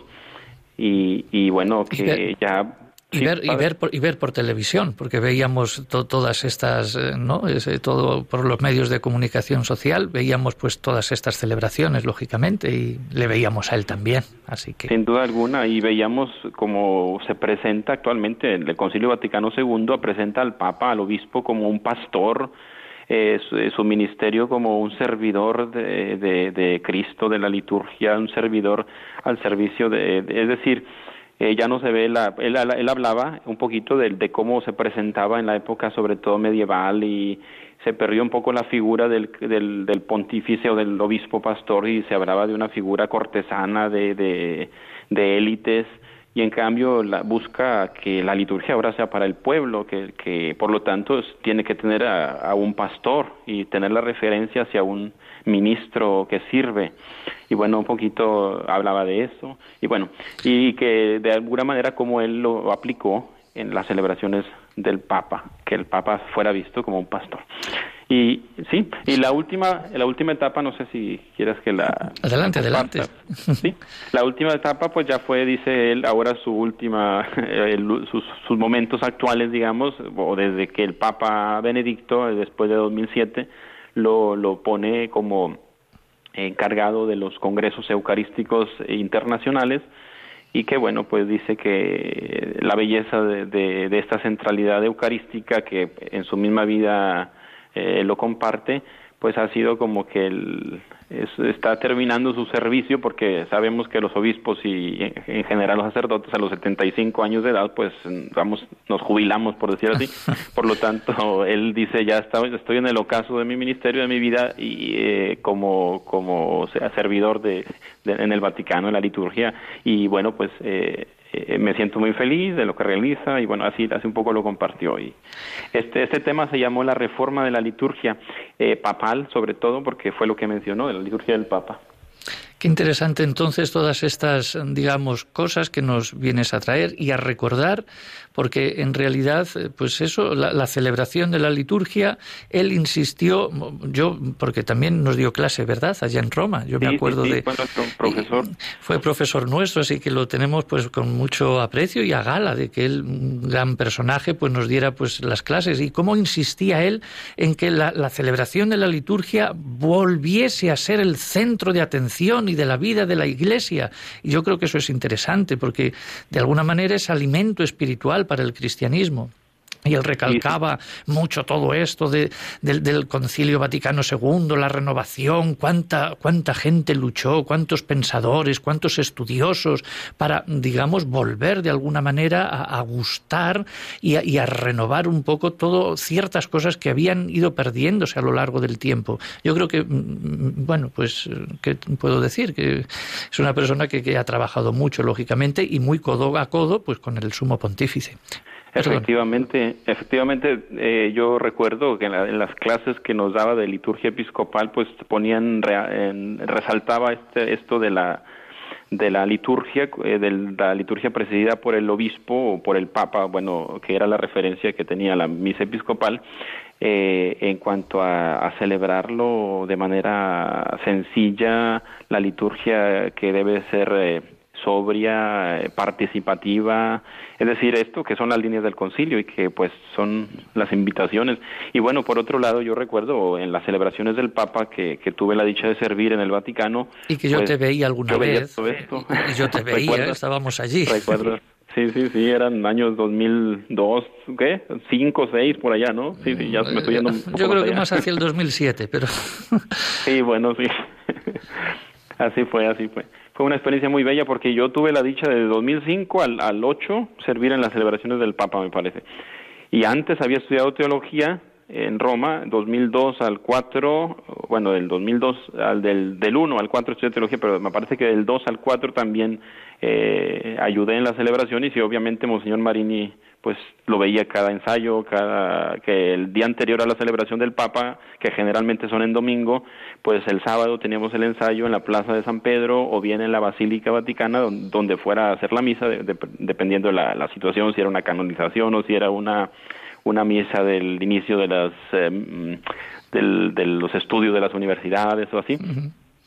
y, y bueno, que ya y, ver, y, ver por, y ver por televisión, porque veíamos todas estas, eh, ¿no? todo por los medios de comunicación social, veíamos pues todas estas celebraciones, lógicamente, y le veíamos a él también, así que... Sin duda alguna, y veíamos como se presenta actualmente el Concilio Vaticano II, presenta al Papa, al Obispo, como un pastor, eh, su, ministerio como un servidor de, de, de, Cristo, de la liturgia, un servidor al servicio de, es decir, eh, ya no se ve la él, él hablaba un poquito de, cómo se presentaba en la época sobre todo medieval y se perdió un poco la figura del, del, del pontífice o del obispo pastor y se hablaba de una figura cortesana de, de élites y en cambio la, busca que la liturgia ahora sea para el pueblo, que, que por lo tanto tiene que tener a, a, un pastor y tener la referencia hacia un ministro que sirve. Y bueno, un poquito hablaba de eso. Y bueno, y que de alguna manera como él lo aplicó en las celebraciones del Papa, que el Papa fuera visto como un pastor. Y sí, y la última, la última etapa, no sé si quieres que la... Adelante, adelante. Sí, la última etapa pues ya fue, dice él, ahora su última, sus, sus, momentos actuales, digamos, o desde que el Papa Benedicto, después de 2007, lo, lo pone como encargado de los congresos eucarísticos internacionales y que bueno pues dice que la belleza de, de, de esta centralidad eucarística que en su misma vida eh, lo comparte pues ha sido como que el, está terminando su servicio porque sabemos que los obispos y en general los sacerdotes a los 75 años de edad pues vamos nos jubilamos por decir así. Por lo tanto él dice ya está, estoy en el ocaso de mi ministerio de mi vida y eh, como como sea servidor de, de, en el Vaticano en la liturgia. Y bueno pues eh, eh, me siento muy feliz de lo que realiza y bueno, así hace un poco lo compartió. Y este, este tema se llamó la reforma de la liturgia eh, papal, sobre todo porque fue lo que mencionó, de la liturgia del Papa. Qué interesante entonces todas estas, digamos, cosas que nos vienes a traer y a recordar, porque en realidad, pues eso, la, celebración de la liturgia, él insistió, yo, porque también nos dio clase, ¿verdad? Allá en Roma, yo me acuerdo de... Fue profesor. Fue profesor nuestro, así que lo tenemos pues con mucho aprecio y a gala de que él, un gran personaje, pues nos diera pues las clases y cómo insistía él en que la, la celebración de la liturgia volviese a ser el centro de atención y de la vida de la Iglesia. Y yo creo que eso es interesante porque de alguna manera es alimento espiritual para el cristianismo. Y él recalcaba mucho todo esto de, del, Concilio Vaticano II, la renovación, cuánta, cuánta gente luchó, cuántos pensadores, cuántos estudiosos para, digamos, volver de alguna manera a, gustar y a, y a, renovar un poco todo, ciertas cosas que habían ido perdiéndose a lo largo del tiempo. Yo creo que, mm, mm, bueno, pues, ¿qué puedo decir? Que es una persona que, que ha trabajado mucho, lógicamente, y muy codo a codo, pues, con el sumo pontífice. Efectivamente, efectivamente, eh, yo recuerdo que en, las clases que nos daba de liturgia episcopal, pues ponían, resaltaba este, esto de la de la liturgia, eh, de la liturgia presidida por el obispo o por el papa, bueno, que era la referencia que tenía la misa episcopal, eh, en cuanto a, a, celebrarlo de manera sencilla, la liturgia que debe ser eh, sobria, eh, participativa, es decir, esto que son las líneas del concilio y que pues son las invitaciones. Y bueno, por otro lado, yo recuerdo en las celebraciones del Papa que, que tuve la dicha de servir en el Vaticano. Y que yo pues, te veía alguna vez. Y yo te veía, estábamos allí. Recuerdo. Sí, sí, sí, eran años 2002, ¿qué? Cinco, seis, por allá, ¿no? Sí, sí, ya me estoy yendo. Yo creo que más hacia el 2007, pero. sí, bueno, sí. así fue, así fue fue una experiencia muy bella porque yo tuve la dicha de 2005 al, al 8 servir en las celebraciones del Papa, me parece. Y antes había estudiado teología en Roma, 2002 al 4, bueno, del 2002 al del, del 1 al 4 estudié teología, pero me parece que del 2 al 4 también eh, ayudé en las celebraciones y obviamente Monseñor Marini pues lo veía cada ensayo, cada que el día anterior a la celebración del Papa, que generalmente son en domingo, pues el sábado teníamos el ensayo en la Plaza de San Pedro o bien en la Basílica Vaticana, donde fuera a hacer la misa, dependiendo de la, situación, si era una canonización o si era una una misa del inicio de las eh, del, de los estudios de las universidades o así.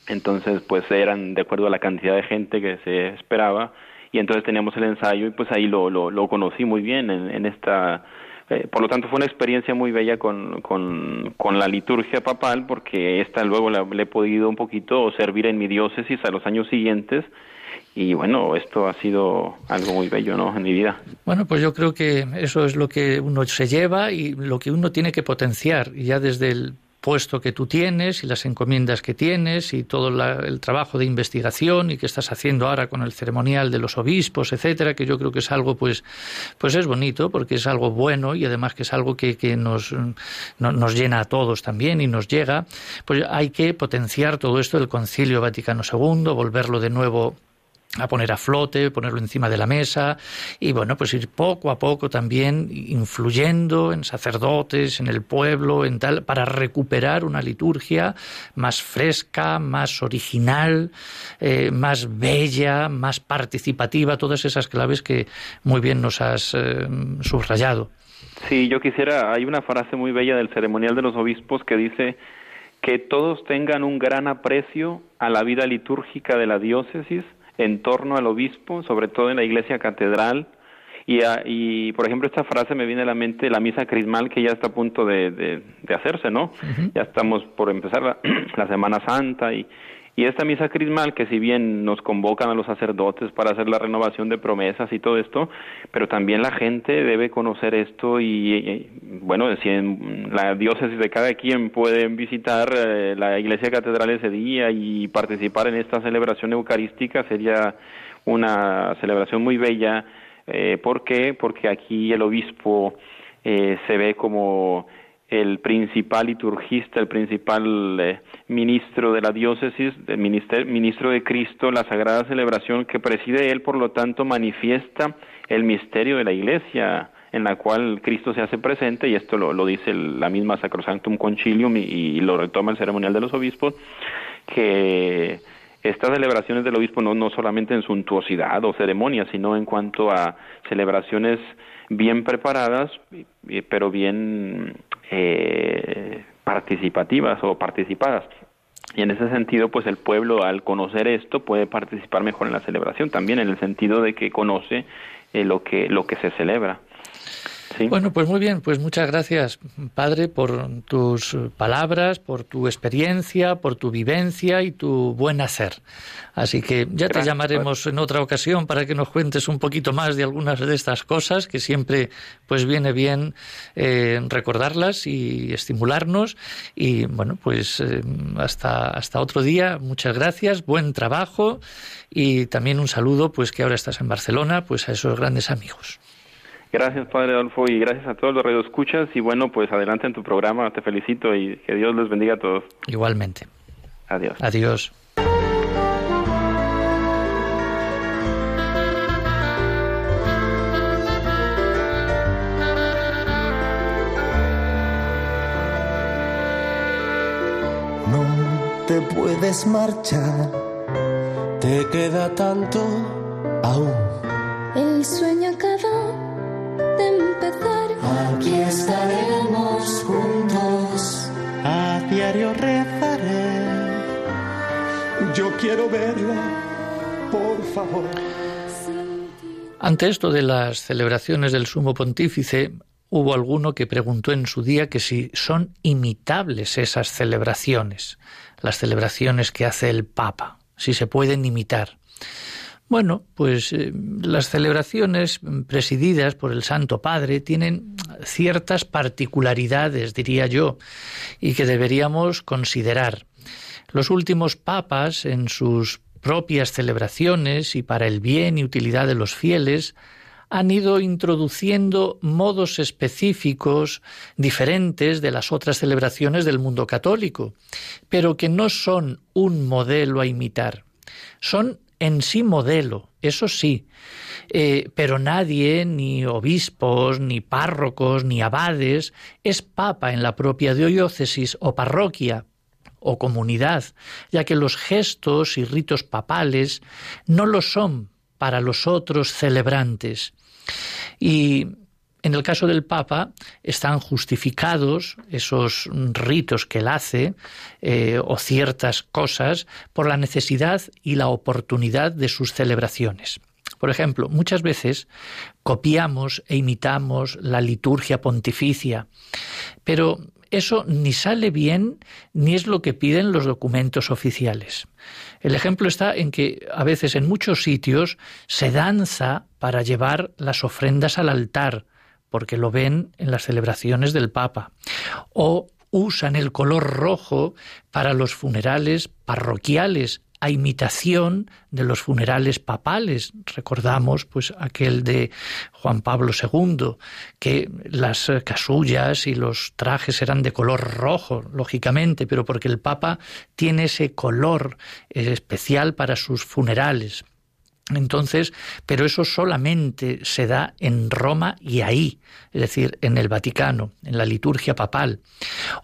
Entonces, pues eran de acuerdo a la cantidad de gente que se esperaba y entonces teníamos el ensayo y pues ahí lo, lo, lo conocí muy bien en, en esta... Eh, por lo tanto fue una experiencia muy bella con, con, con la liturgia papal porque esta luego la, le he podido un poquito servir en mi diócesis a los años siguientes y bueno, esto ha sido algo muy bello, ¿no? En mi vida. Bueno, pues yo creo que eso es lo que uno se lleva y lo que uno tiene que potenciar, ya desde el puesto que tú tienes y las encomiendas que tienes y todo el trabajo de investigación y que estás haciendo ahora con el ceremonial de los obispos, etcétera, que yo creo que es algo pues pues es bonito porque es algo bueno y además que es algo que, que nos, nos llena a todos también y nos llega, pues hay que potenciar todo esto del Concilio Vaticano II, volverlo de nuevo a poner a flote, ponerlo encima de la mesa y bueno, pues ir poco a poco también influyendo en sacerdotes, en el pueblo, en tal, para recuperar una liturgia más fresca, más original, eh, más bella, más participativa, todas esas claves que muy bien nos has eh, subrayado. Sí, yo quisiera, hay una frase muy bella del ceremonial de los obispos que dice que todos tengan un gran aprecio a la vida litúrgica de la diócesis, en torno al obispo, sobre todo en la iglesia catedral. Y, y por ejemplo, esta frase me viene a la mente la misa crismal que ya está a punto de, de, hacerse, ¿no? Ya estamos por empezar la, la Semana Santa y, y esta misa crismal, que si bien nos convocan a los sacerdotes para hacer la renovación de promesas y todo esto, pero también la gente debe conocer esto y, bueno, si en la diócesis de cada quien pueden visitar eh, la iglesia catedral ese día y participar en esta celebración eucarística, sería una celebración muy bella. Eh, ¿Por qué? Porque aquí el obispo eh, se ve como el principal liturgista, el principal eh, ministro de la diócesis, el ministro de Cristo, la sagrada celebración que preside él, por lo tanto, manifiesta el misterio de la iglesia en la cual Cristo se hace presente, y esto lo, dice la misma Sacrosanctum Concilium y, lo retoma el ceremonial de los obispos, que estas celebraciones del obispo no, no solamente en suntuosidad o ceremonia, sino en cuanto a celebraciones bien preparadas, pero bien eh, participativas o participadas. Y en ese sentido, pues el pueblo al conocer esto puede participar mejor en la celebración, también en el sentido de que conoce eh, lo que lo que se celebra. Bueno, pues muy bien, pues muchas gracias, Padre, por tus palabras, por tu experiencia, por tu vivencia y tu buen hacer. Así que ya te llamaremos en otra ocasión para que nos cuentes un poquito más de algunas de estas cosas, que siempre pues viene bien eh, recordarlas y estimularnos. Y bueno, pues eh, hasta, hasta otro día, muchas gracias, buen trabajo y también un saludo, pues que ahora estás en Barcelona, pues a esos grandes amigos. Gracias, Padre Adolfo, y gracias a todos los radioescuchas. Y bueno, pues adelante en tu programa. Te felicito y que Dios les bendiga a todos. Igualmente. Adiós. Adiós. No te puedes marchar, te queda tanto aún. El sueño Aquí estaremos juntos, a diario rezaré. Yo quiero verla, por favor. Ante esto de las celebraciones del sumo pontífice, hubo alguno que preguntó en su día que si son imitables esas celebraciones, las celebraciones que hace el Papa, si se pueden imitar. Bueno, pues eh, las celebraciones presididas por el Santo Padre tienen ciertas particularidades, diría yo, y que deberíamos considerar. Los últimos papas, en sus propias celebraciones y para el bien y utilidad de los fieles, han ido introduciendo modos específicos diferentes de las otras celebraciones del mundo católico, pero que no son un modelo a imitar. Son en sí modelo, eso sí, eh, pero nadie, ni obispos, ni párrocos, ni abades, es papa en la propia diócesis o parroquia o comunidad, ya que los gestos y ritos papales no lo son para los otros celebrantes. Y en el caso del Papa están justificados esos ritos que él hace eh, o ciertas cosas por la necesidad y la oportunidad de sus celebraciones. Por ejemplo, muchas veces copiamos e imitamos la liturgia pontificia, pero eso ni sale bien ni es lo que piden los documentos oficiales. El ejemplo está en que a veces en muchos sitios se danza para llevar las ofrendas al altar, porque lo ven en las celebraciones del Papa, o usan el color rojo para los funerales parroquiales a imitación de los funerales papales. Recordamos pues aquel de Juan Pablo II, que las casullas y los trajes eran de color rojo, lógicamente, pero porque el Papa tiene ese color especial para sus funerales. Entonces, pero eso solamente se da en Roma y ahí, es decir, en el Vaticano, en la liturgia papal.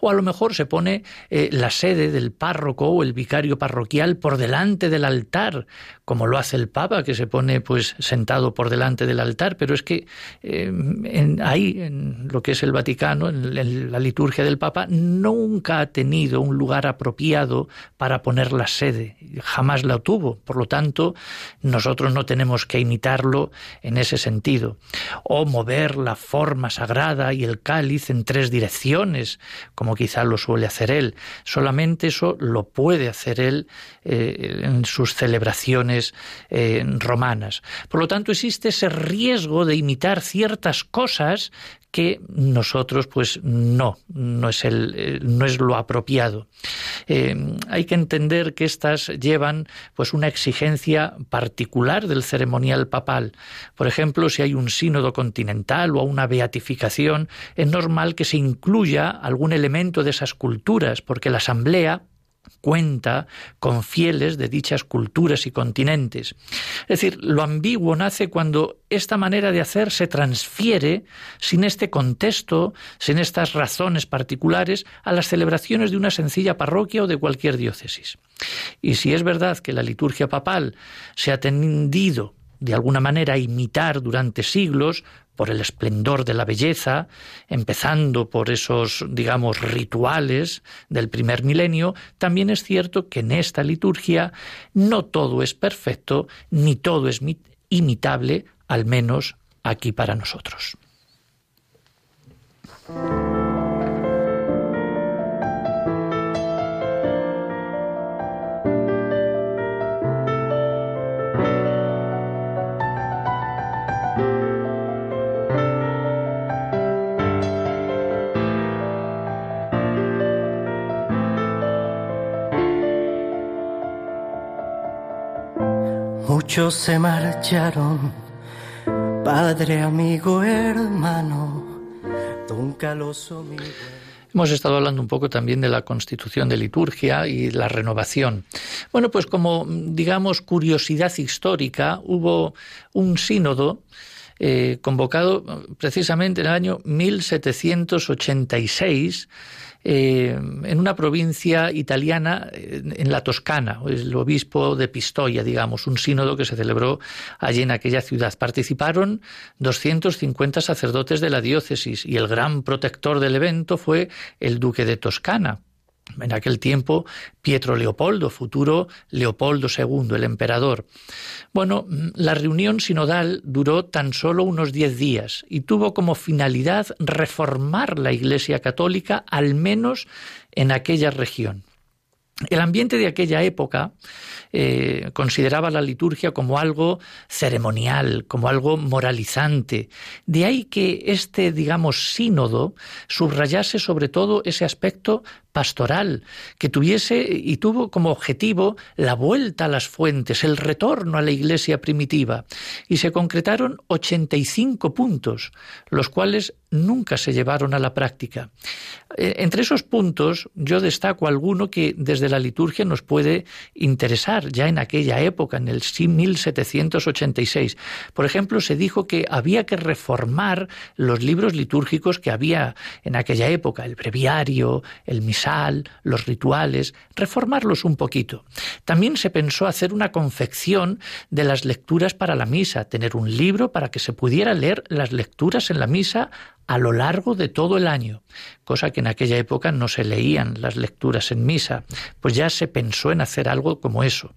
O a lo mejor se pone eh, la sede del párroco o el vicario parroquial por delante del altar, como lo hace el Papa, que se pone pues sentado por delante del altar, pero es que eh, ahí, en lo que es el Vaticano, en la liturgia del Papa, nunca ha tenido un lugar apropiado para poner la sede, jamás la tuvo. Por lo tanto, nosotros nosotros no tenemos que imitarlo en ese sentido. O mover la forma sagrada y el cáliz en tres direcciones, como quizá lo suele hacer él. Solamente eso lo puede hacer él eh, en sus celebraciones eh, romanas. Por lo tanto, existe ese riesgo de imitar ciertas cosas que nosotros pues no, no es, el, eh, no es lo apropiado. Eh, hay que entender que estas llevan pues una exigencia particular del ceremonial papal. Por ejemplo, si hay un sínodo continental o una beatificación, es normal que se incluya algún elemento de esas culturas, porque la asamblea cuenta con fieles de dichas culturas y continentes. Es decir, lo ambiguo nace cuando esta manera de hacer se transfiere sin este contexto, sin estas razones particulares, a las celebraciones de una sencilla parroquia o de cualquier diócesis. Y si es verdad que la liturgia papal se ha tendido de alguna manera a imitar durante siglos por el esplendor de la belleza, empezando por esos, digamos, rituales del primer milenio, también es cierto que en esta liturgia no todo es perfecto, ni todo es imitable, al menos aquí para nosotros. Muchos se marcharon, padre, amigo, hermano, don Caloso, mi Hemos estado hablando un poco también de la constitución de liturgia y la renovación. Bueno, pues como digamos curiosidad histórica, hubo un sínodo eh, convocado precisamente en el año 1786 eh, en una provincia italiana, en la Toscana, el obispo de Pistoia, digamos, un sínodo que se celebró allí en aquella ciudad. Participaron 250 sacerdotes de la diócesis y el gran protector del evento fue el duque de Toscana, en aquel tiempo Pietro Leopoldo, futuro Leopoldo II, el emperador. Bueno, la reunión sinodal duró tan solo unos diez días y tuvo como finalidad reformar la Iglesia católica, al menos en aquella región. El ambiente de aquella época eh, consideraba la liturgia como algo ceremonial, como algo moralizante. De ahí que este, digamos, sínodo subrayase sobre todo ese aspecto pastoral, que tuviese y tuvo como objetivo la vuelta a las fuentes, el retorno a la iglesia primitiva. Y se concretaron 85 puntos, los cuales nunca se llevaron a la práctica. Eh, entre esos puntos yo destaco alguno que desde la liturgia nos puede interesar ya en aquella época, en el 1786. Por ejemplo, se dijo que había que reformar los libros litúrgicos que había en aquella época, el breviario, el los rituales, reformarlos un poquito. También se pensó hacer una confección de las lecturas para la misa, tener un libro para que se pudiera leer las lecturas en la misa a lo largo de todo el año, cosa que en aquella época no se leían las lecturas en misa, pues ya se pensó en hacer algo como eso.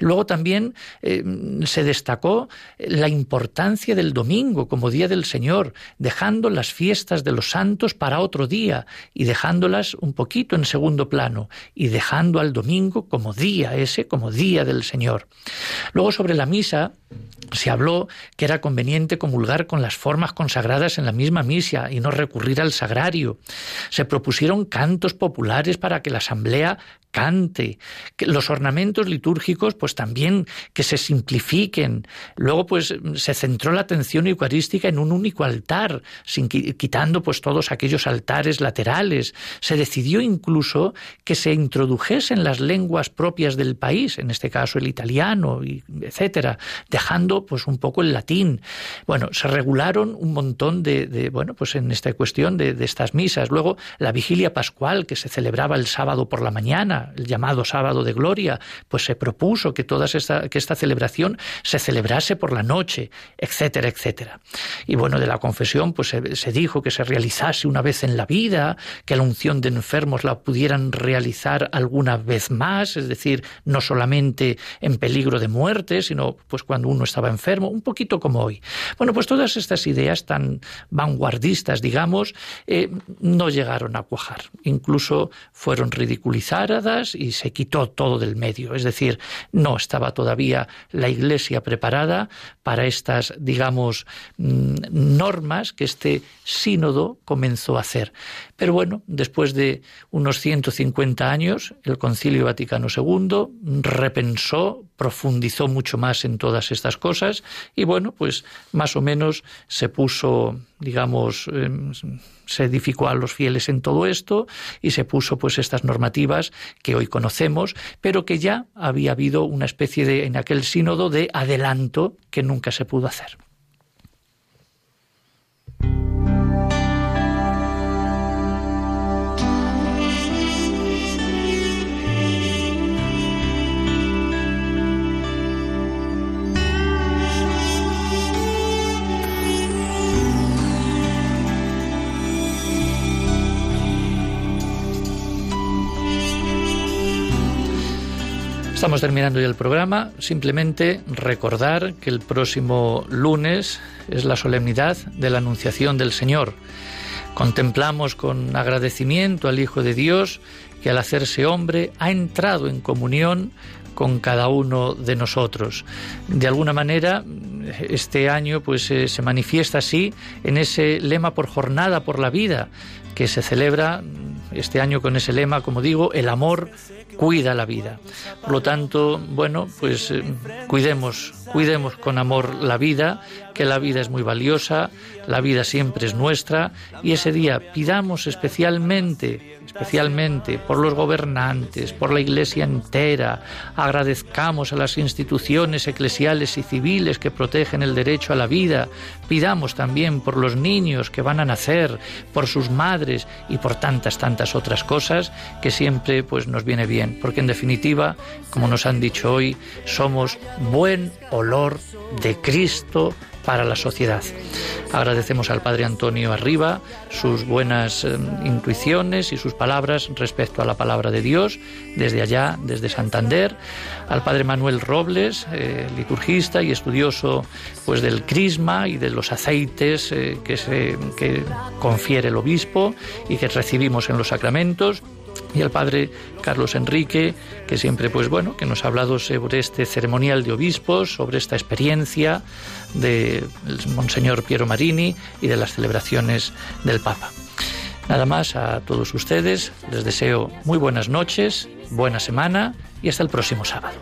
Luego también eh, se destacó la importancia del domingo como día del Señor, dejando las fiestas de los santos para otro día y dejándolas un poquito en segundo plano y dejando al domingo como día ese, como día del Señor. Luego sobre la misa se habló que era conveniente comulgar con las formas consagradas en la misma misa y no recurrir al sagrario. Se propusieron cantos populares para que la asamblea cante, que los ornamentos litúrgicos pues también que se simplifiquen. Luego pues se centró la atención eucarística en un único altar, sin quitando pues todos aquellos altares laterales. Se decidió incluso que se introdujesen las lenguas propias del país, en este caso el italiano, etcétera, dejando pues un poco el latín. Bueno, se regularon un montón de, bueno, pues en esta cuestión de, de estas misas. Luego la vigilia pascual que se celebraba el sábado por la mañana, el llamado sábado de gloria, pues se propuso que toda esta, que esta celebración se celebrase por la noche, etcétera, etcétera. Y bueno, de la confesión, pues se, dijo que se realizase una vez en la vida, que la unción de enfermos la pudieran realizar alguna vez más, es decir, no solamente en peligro de muerte, sino pues cuando uno estaba enfermo, un poquito como hoy. Bueno, pues todas estas ideas tan vanguardistas, digamos, eh, no llegaron a cuajar. Incluso fueron ridiculizadas y se quitó todo del medio. Es decir, no estaba todavía la Iglesia preparada para estas, digamos, mm, normas que este sínodo comenzó a hacer. Pero bueno, después de unos 150 años, el Concilio Vaticano II repensó, profundizó mucho más en todas estas cosas y bueno, pues más o menos se puso digamos, em, se edificó a los fieles en todo esto y se puso pues estas normativas que hoy conocemos, pero que ya había habido una especie de, en aquel sínodo, de adelanto que nunca se pudo hacer. Estamos terminando ya el programa. Simplemente recordar que el próximo lunes es la solemnidad de la Anunciación del Señor. Contemplamos con agradecimiento al Hijo de Dios que al hacerse hombre ha entrado en comunión con cada uno de nosotros. De alguna manera, este año pues eh, se manifiesta así en ese lema por jornada por la vida que se celebra este año con ese lema, como digo, el amor cuida la vida. Por lo tanto, bueno, pues eh, cuidemos, cuidemos con amor la vida, que la vida es muy valiosa, la vida siempre es nuestra y ese día pidamos especialmente especialmente por los gobernantes, por la Iglesia entera. Agradezcamos a las instituciones eclesiales y civiles que protegen el derecho a la vida. Pidamos también por los niños que van a nacer, por sus madres y por tantas, tantas otras cosas que siempre pues, nos viene bien. Porque en definitiva, como nos han dicho hoy, somos buen olor de Cristo para la sociedad. Agradecemos al Padre Antonio Arriba sus buenas eh, intuiciones y sus palabras respecto a la palabra de Dios desde allá, desde Santander, al Padre Manuel Robles, eh, liturgista y estudioso pues del crisma y de los aceites eh, que, se, que confiere el obispo y que recibimos en los sacramentos y al padre Carlos Enrique, que siempre, pues bueno, que nos ha hablado sobre este ceremonial de obispos, sobre esta experiencia del Monseñor Piero Marini y de las celebraciones del Papa. Nada más a todos ustedes, les deseo muy buenas noches, buena semana y hasta el próximo sábado.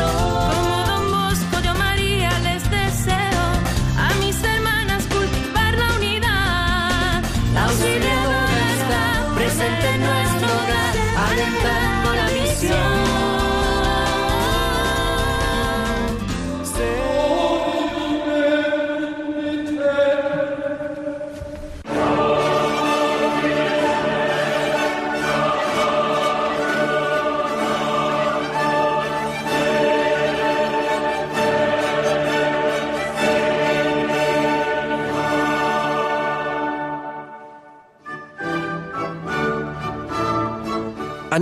de